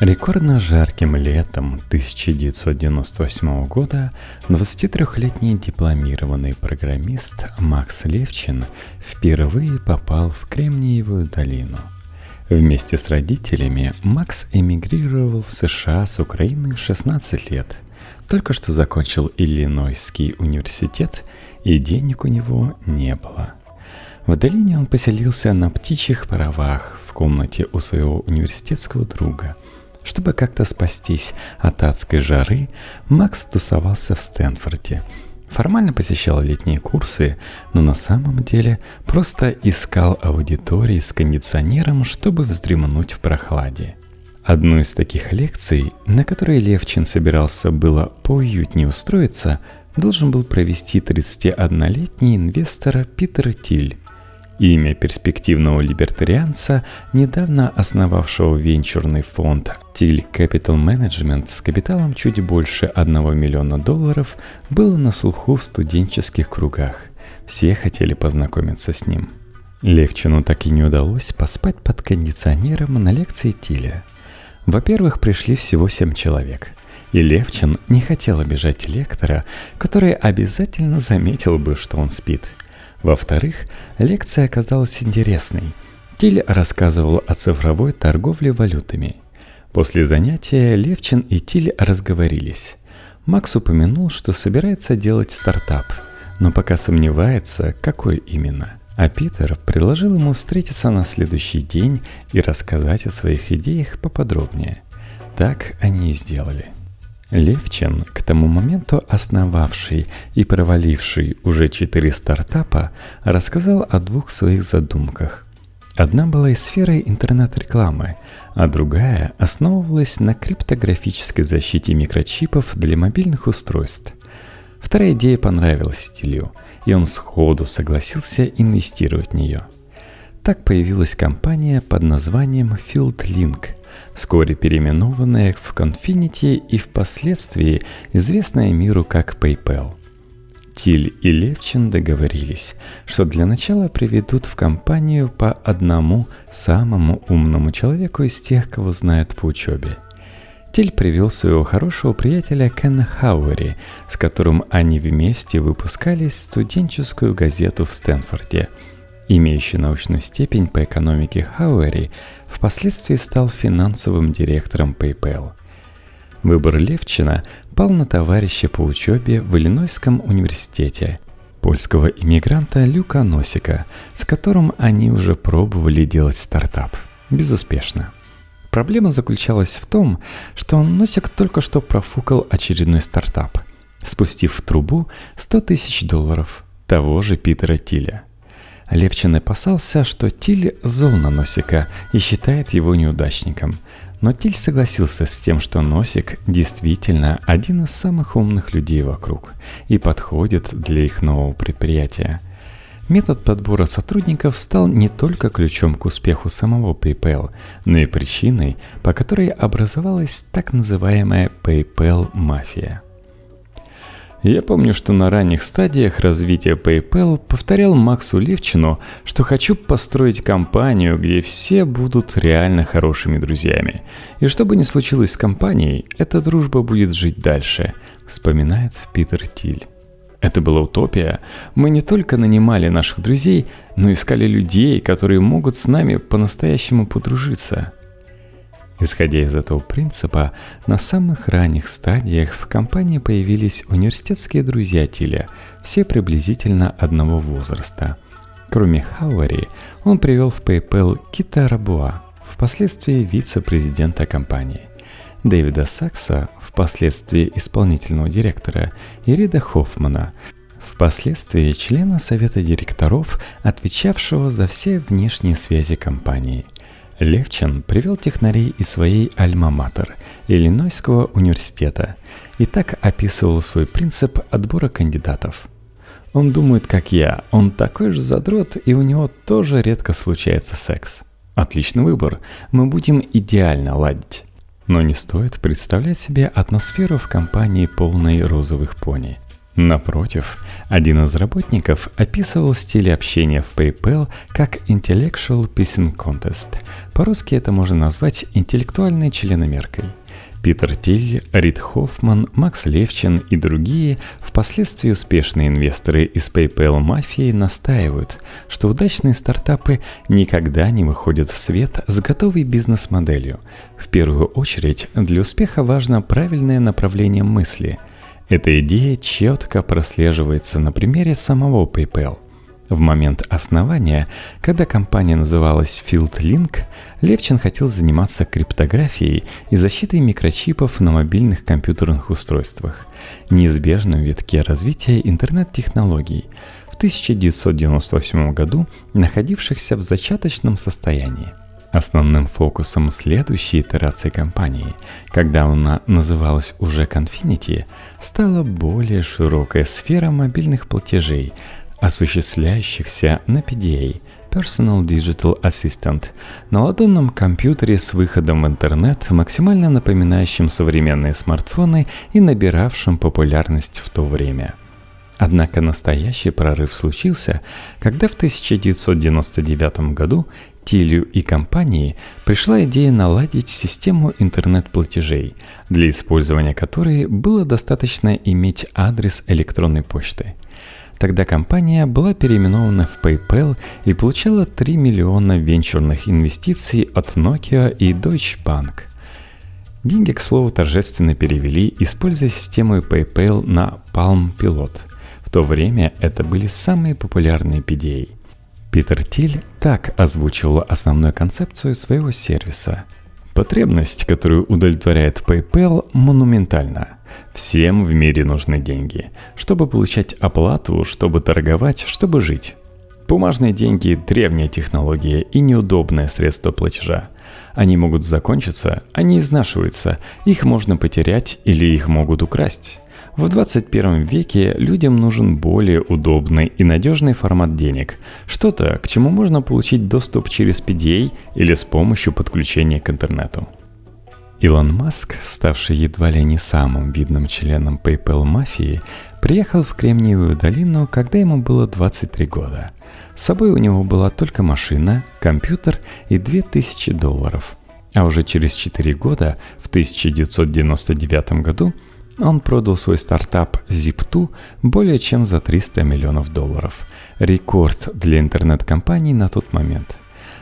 Рекордно жарким летом 1998 года 23-летний дипломированный программист Макс Левчин впервые попал в Кремниевую долину. Вместе с родителями Макс эмигрировал в США с Украины в 16 лет. Только что закончил Иллинойский университет, и денег у него не было. В долине он поселился на птичьих паровах в комнате у своего университетского друга – чтобы как-то спастись от адской жары, Макс тусовался в Стэнфорде. Формально посещал летние курсы, но на самом деле просто искал аудитории с кондиционером, чтобы вздремнуть в прохладе. Одну из таких лекций, на которой Левчин собирался было поуютнее устроиться, должен был провести 31-летний инвестор Питер Тиль. Имя перспективного либертарианца, недавно основавшего венчурный фонд Till Capital Management с капиталом чуть больше 1 миллиона долларов, было на слуху в студенческих кругах. Все хотели познакомиться с ним. Левчину так и не удалось поспать под кондиционером на лекции Тиля. Во-первых, пришли всего семь человек – и Левчин не хотел обижать лектора, который обязательно заметил бы, что он спит – во-вторых, лекция оказалась интересной. Тиль рассказывал о цифровой торговле валютами. После занятия Левчин и Тиль разговорились. Макс упомянул, что собирается делать стартап, но пока сомневается, какой именно. А Питер предложил ему встретиться на следующий день и рассказать о своих идеях поподробнее. Так они и сделали. Левчин, к тому моменту основавший и проваливший уже четыре стартапа, рассказал о двух своих задумках. Одна была из сферы интернет-рекламы, а другая основывалась на криптографической защите микрочипов для мобильных устройств. Вторая идея понравилась Стилю, и он сходу согласился инвестировать в нее. Так появилась компания под названием FieldLink – вскоре переименованная в Confinity и впоследствии известная миру как PayPal. Тиль и Левчин договорились, что для начала приведут в компанию по одному самому умному человеку из тех, кого знают по учебе. Тиль привел своего хорошего приятеля Кена Хауэри, с которым они вместе выпускали студенческую газету в Стэнфорде – Имеющий научную степень по экономике Хауэри впоследствии стал финансовым директором PayPal. Выбор Левчина пал на товарища по учебе в Иллинойском университете, польского иммигранта Люка Носика, с которым они уже пробовали делать стартап. Безуспешно. Проблема заключалась в том, что Носик только что профукал очередной стартап, спустив в трубу 100 тысяч долларов того же Питера Тиля – Левчин опасался, что Тиль зол на Носика и считает его неудачником. Но Тиль согласился с тем, что Носик действительно один из самых умных людей вокруг и подходит для их нового предприятия. Метод подбора сотрудников стал не только ключом к успеху самого PayPal, но и причиной, по которой образовалась так называемая PayPal-мафия – я помню, что на ранних стадиях развития PayPal повторял Максу Левчину, что хочу построить компанию, где все будут реально хорошими друзьями. И что бы ни случилось с компанией, эта дружба будет жить дальше, вспоминает Питер Тиль. Это была утопия. Мы не только нанимали наших друзей, но искали людей, которые могут с нами по-настоящему подружиться – Исходя из этого принципа, на самых ранних стадиях в компании появились университетские друзья Тиля, все приблизительно одного возраста. Кроме Хауэри, он привел в PayPal Кита Рабуа, впоследствии вице-президента компании, Дэвида Сакса, впоследствии исполнительного директора, и Рида Хоффмана, впоследствии члена совета директоров, отвечавшего за все внешние связи компании – Левчин привел технарей из своей альма-матер, Иллинойского университета, и так описывал свой принцип отбора кандидатов. Он думает, как я, он такой же задрот, и у него тоже редко случается секс. Отличный выбор, мы будем идеально ладить. Но не стоит представлять себе атмосферу в компании полной розовых пони. Напротив, один из работников описывал стиль общения в PayPal как Intellectual Pissing Contest. По-русски это можно назвать интеллектуальной членомеркой – Питер Тиль, Рид Хоффман, Макс Левчин и другие, впоследствии успешные инвесторы из PayPal мафии настаивают, что удачные стартапы никогда не выходят в свет с готовой бизнес-моделью. В первую очередь для успеха важно правильное направление мысли. Эта идея четко прослеживается на примере самого PayPal – в момент основания, когда компания называлась FieldLink, Левчин хотел заниматься криптографией и защитой микрочипов на мобильных компьютерных устройствах, неизбежном витке развития интернет-технологий, в 1998 году находившихся в зачаточном состоянии. Основным фокусом следующей итерации компании, когда она называлась уже Confinity, стала более широкая сфера мобильных платежей – осуществляющихся на PDA – Personal Digital Assistant – на ладонном компьютере с выходом в интернет, максимально напоминающим современные смартфоны и набиравшим популярность в то время. Однако настоящий прорыв случился, когда в 1999 году Тилю и компании пришла идея наладить систему интернет-платежей, для использования которой было достаточно иметь адрес электронной почты – Тогда компания была переименована в PayPal и получала 3 миллиона венчурных инвестиций от Nokia и Deutsche Bank. Деньги, к слову, торжественно перевели, используя систему PayPal на Palm Pilot. То время это были самые популярные PDA. Питер Тиль так озвучивал основную концепцию своего сервиса. Потребность, которую удовлетворяет PayPal, монументальна – Всем в мире нужны деньги, чтобы получать оплату, чтобы торговать, чтобы жить. Бумажные деньги – древняя технология и неудобное средство платежа. Они могут закончиться, они изнашиваются, их можно потерять или их могут украсть. В 21 веке людям нужен более удобный и надежный формат денег, что-то, к чему можно получить доступ через PDA или с помощью подключения к интернету. Илон Маск, ставший едва ли не самым видным членом PayPal мафии, приехал в Кремниевую долину, когда ему было 23 года. С собой у него была только машина, компьютер и 2000 долларов. А уже через 4 года, в 1999 году, он продал свой стартап Zip2 более чем за 300 миллионов долларов. Рекорд для интернет-компаний на тот момент.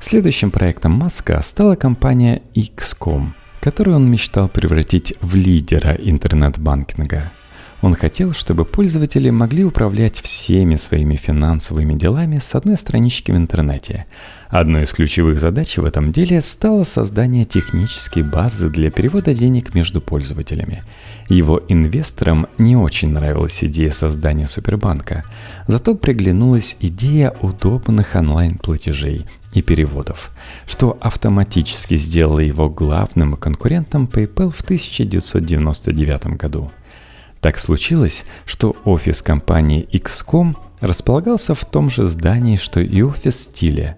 Следующим проектом Маска стала компания XCOM – который он мечтал превратить в лидера интернет-банкинга. Он хотел, чтобы пользователи могли управлять всеми своими финансовыми делами с одной странички в интернете. Одной из ключевых задач в этом деле стало создание технической базы для перевода денег между пользователями. Его инвесторам не очень нравилась идея создания супербанка, зато приглянулась идея удобных онлайн-платежей и переводов, что автоматически сделало его главным конкурентом PayPal в 1999 году. Так случилось, что офис компании XCOM располагался в том же здании, что и офис стиля.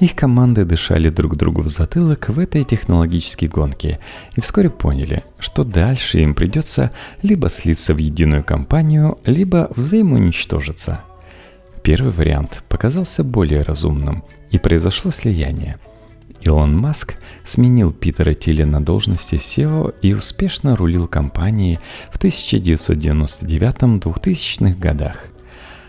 Их команды дышали друг другу в затылок в этой технологической гонке и вскоре поняли, что дальше им придется либо слиться в единую компанию, либо взаимоуничтожиться. Первый вариант показался более разумным, и произошло слияние – Илон Маск сменил Питера Тилля на должности SEO и успешно рулил компанией в 1999-2000-х годах.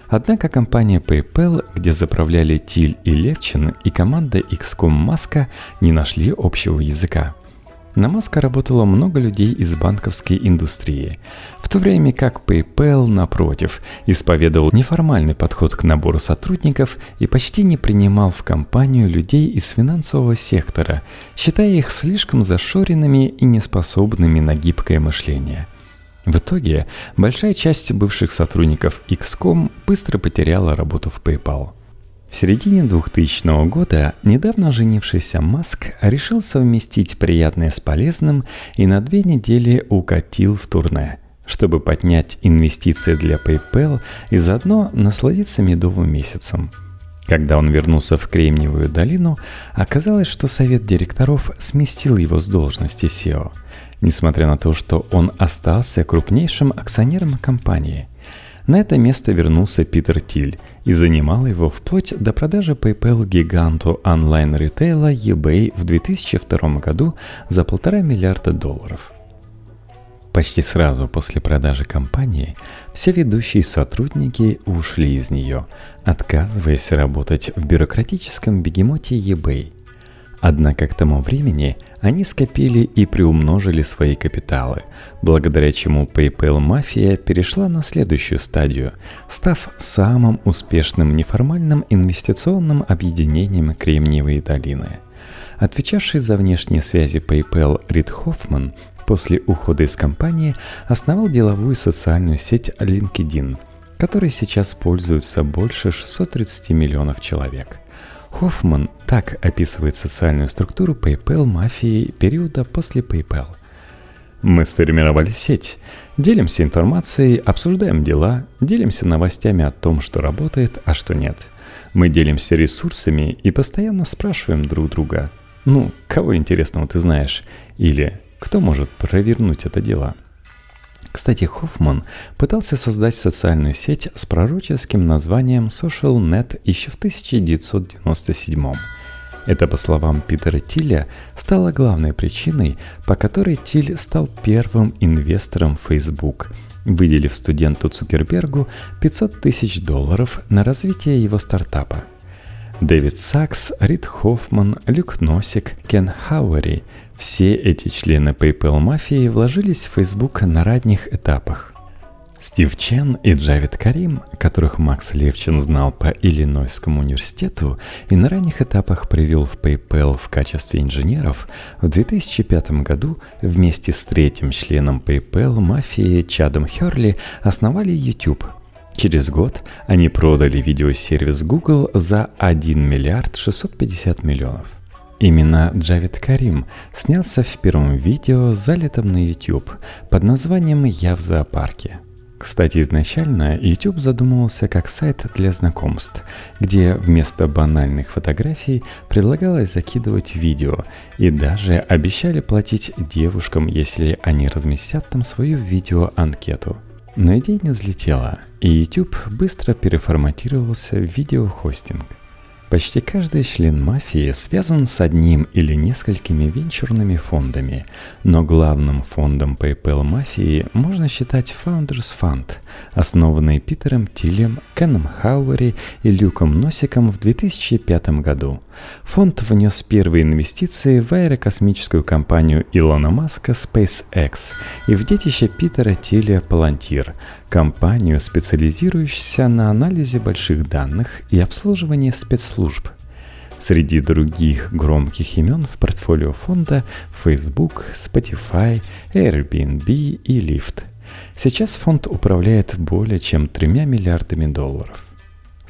Однако компания PayPal, где заправляли Тиль и Левчин, и команда XCOM Маска не нашли общего языка – на Маска работало много людей из банковской индустрии, в то время как PayPal, напротив, исповедовал неформальный подход к набору сотрудников и почти не принимал в компанию людей из финансового сектора, считая их слишком зашоренными и неспособными на гибкое мышление. В итоге большая часть бывших сотрудников XCOM быстро потеряла работу в PayPal – в середине 2000 года недавно женившийся Маск решил совместить приятное с полезным и на две недели укатил в турне, чтобы поднять инвестиции для PayPal и заодно насладиться медовым месяцем. Когда он вернулся в Кремниевую долину, оказалось, что совет директоров сместил его с должности SEO, несмотря на то, что он остался крупнейшим акционером компании – На это место вернулся Питер Тиль и занимал его вплоть до продажи PayPal гиганту онлайн-ритейла eBay в 2002 году за полтора миллиарда долларов. Почти сразу после продажи компании все ведущие сотрудники ушли из нее, отказываясь работать в бюрократическом бегемоте eBay – Однако к тому времени они скопили и приумножили свои капиталы, благодаря чему PayPal мафия перешла на следующую стадию, став самым успешным неформальным инвестиционным объединением Кремниевой долины. Отвечавший за внешние связи PayPal Рид Хоффман после ухода из компании основал деловую социальную сеть LinkedIn, которой сейчас пользуются больше 630 миллионов человек – Хоффман так описывает социальную структуру PayPal мафии периода после PayPal. Мы сформировали сеть, делимся информацией, обсуждаем дела, делимся новостями о том, что работает, а что нет. Мы делимся ресурсами и постоянно спрашиваем друг друга, ну, кого интересного ты знаешь, или кто может провернуть это дело – кстати, Хоффман пытался создать социальную сеть с пророческим названием SocialNet еще в 1997 это, по словам Питера Тиля, стало главной причиной, по которой Тиль стал первым инвестором Facebook, выделив студенту Цукербергу 500 тысяч долларов на развитие его стартапа. Дэвид Сакс, Рид Хоффман, Люк Носик, Кен Хауэри все эти члены PayPal мафии вложились в Facebook на ранних этапах. Стив Чен и Джавид Карим, которых Макс Левчин знал по Иллинойскому университету и на ранних этапах привел в PayPal в качестве инженеров, в 2005 году вместе с третьим членом PayPal мафии Чадом Херли основали YouTube. Через год они продали видеосервис Google за 1 миллиард 650 миллионов – Именно Джавид Карим снялся в первом видео, залитом на YouTube, под названием «Я в зоопарке». Кстати, изначально YouTube задумывался как сайт для знакомств, где вместо банальных фотографий предлагалось закидывать видео и даже обещали платить девушкам, если они разместят там свою видеоанкету. Но идея не взлетела, и YouTube быстро переформатировался в видеохостинг – Почти каждый член мафии связан с одним или несколькими венчурными фондами, но главным фондом PayPal мафии можно считать Founders Fund, основанный Питером Тилем, Кеном Хауэри и Люком Носиком в 2005 году. Фонд внес первые инвестиции в аэрокосмическую компанию Илона Маска SpaceX и в детище Питера Тиля Palantir, компанию, специализирующуюся на анализе больших данных и обслуживании спецслужб. Среди других громких имен в портфолио фонда Facebook, Spotify, Airbnb и Lyft. Сейчас фонд управляет более чем тремя миллиардами долларов –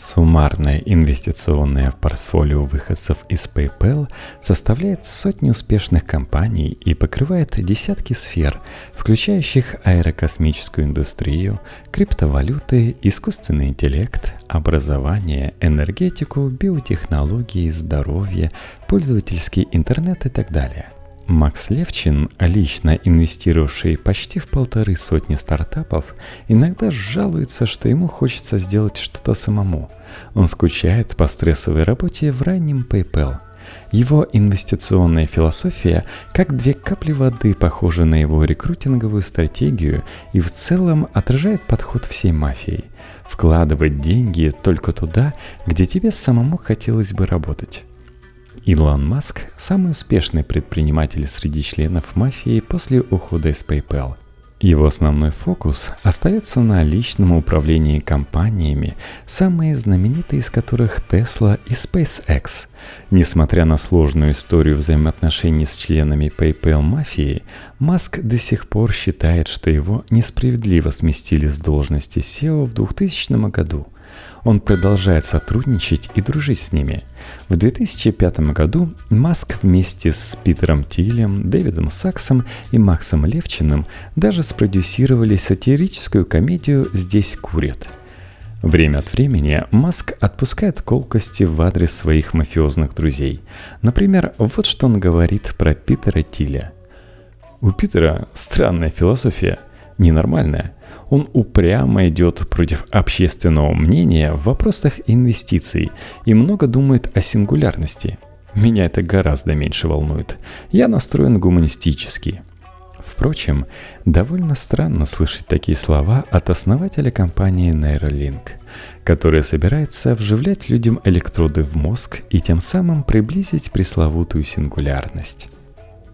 Суммарное инвестиционное портфолио выходцев из PayPal составляет сотни успешных компаний и покрывает десятки сфер, включающих аэрокосмическую индустрию, криптовалюты, искусственный интеллект, образование, энергетику, биотехнологии, здоровье, пользовательский интернет и так далее. Макс Левчин, лично инвестировавший почти в полторы сотни стартапов, иногда жалуется, что ему хочется сделать что-то самому. Он скучает по стрессовой работе в раннем PayPal. Его инвестиционная философия как две капли воды похожа на его рекрутинговую стратегию и в целом отражает подход всей мафии. Вкладывать деньги только туда, где тебе самому хотелось бы работать. Илон Маск – самый успешный предприниматель среди членов мафии после ухода из PayPal. Его основной фокус остается на личном управлении компаниями, самые знаменитые из которых Tesla и SpaceX. Несмотря на сложную историю взаимоотношений с членами PayPal мафии, Маск до сих пор считает, что его несправедливо сместили с должности SEO в 2000 году – он продолжает сотрудничать и дружить с ними. В 2005 году Маск вместе с Питером Тилем, Дэвидом Саксом и Максом Левчиным даже спродюсировали сатирическую комедию «Здесь курят». Время от времени Маск отпускает колкости в адрес своих мафиозных друзей. Например, вот что он говорит про Питера Тиля. У Питера странная философия – ненормальное. Он упрямо идет против общественного мнения в вопросах инвестиций и много думает о сингулярности. Меня это гораздо меньше волнует. Я настроен гуманистически – Впрочем, довольно странно слышать такие слова от основателя компании Neuralink, которая собирается вживлять людям электроды в мозг и тем самым приблизить пресловутую сингулярность.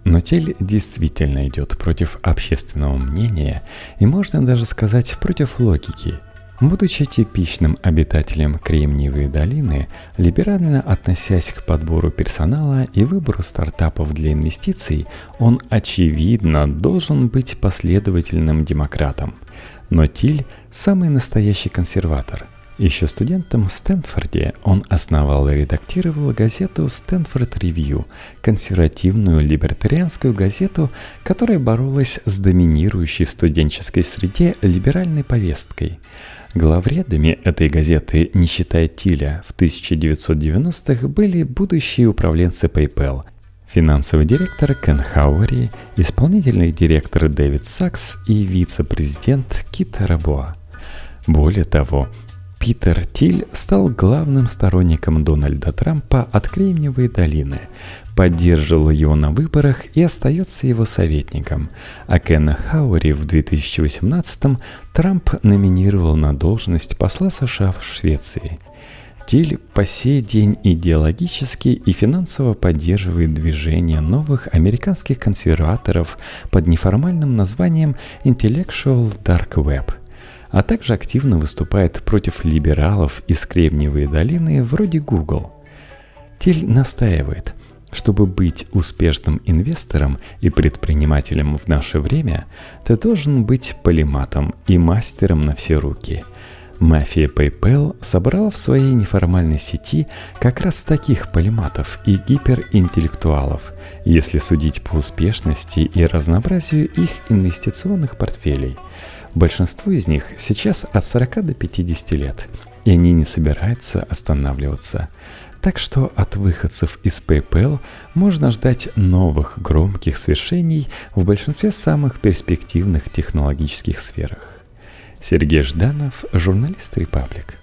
Но тель действительно идет против общественного мнения и можно даже сказать против логики – Будучи типичным обитателем Кремниевой долины, либерально относясь к подбору персонала и выбору стартапов для инвестиций, он, очевидно, должен быть последовательным демократом. Но Тиль – самый настоящий консерватор – еще студентом в Стэнфорде он основал и редактировал газету «Стэнфорд Ревью», консервативную либертарианскую газету, которая боролась с доминирующей в студенческой среде либеральной повесткой. Главредами этой газеты, не считая Тиля, в 1990-х были будущие управленцы PayPal – финансовый директор Кен Хауэри, исполнительный директор Дэвид Сакс и вице-президент Кит Рабоа. Более того, Питер Тиль стал главным сторонником Дональда Трампа от Кремниевой долины, поддерживал его на выборах и остается его советником, а Кена Хаури в 2018-м Трамп номинировал на должность посла США в Швеции. Тиль по сей день идеологически и финансово поддерживает движение новых американских консерваторов под неформальным названием Intellectual Dark Web – а также активно выступает против либералов из Кремниевой долины вроде Google. Тиль настаивает, чтобы быть успешным инвестором и предпринимателем в наше время, ты должен быть полиматом и мастером на все руки. Мафия PayPal собрала в своей неформальной сети как раз таких полиматов и гиперинтеллектуалов, если судить по успешности и разнообразию их инвестиционных портфелей – Большинству из них сейчас от 40 до 50 лет, и они не собираются останавливаться. Так что от выходцев из PayPal можно ждать новых громких свершений в большинстве самых перспективных технологических сферах. Сергей Жданов, журналист «Репаблик».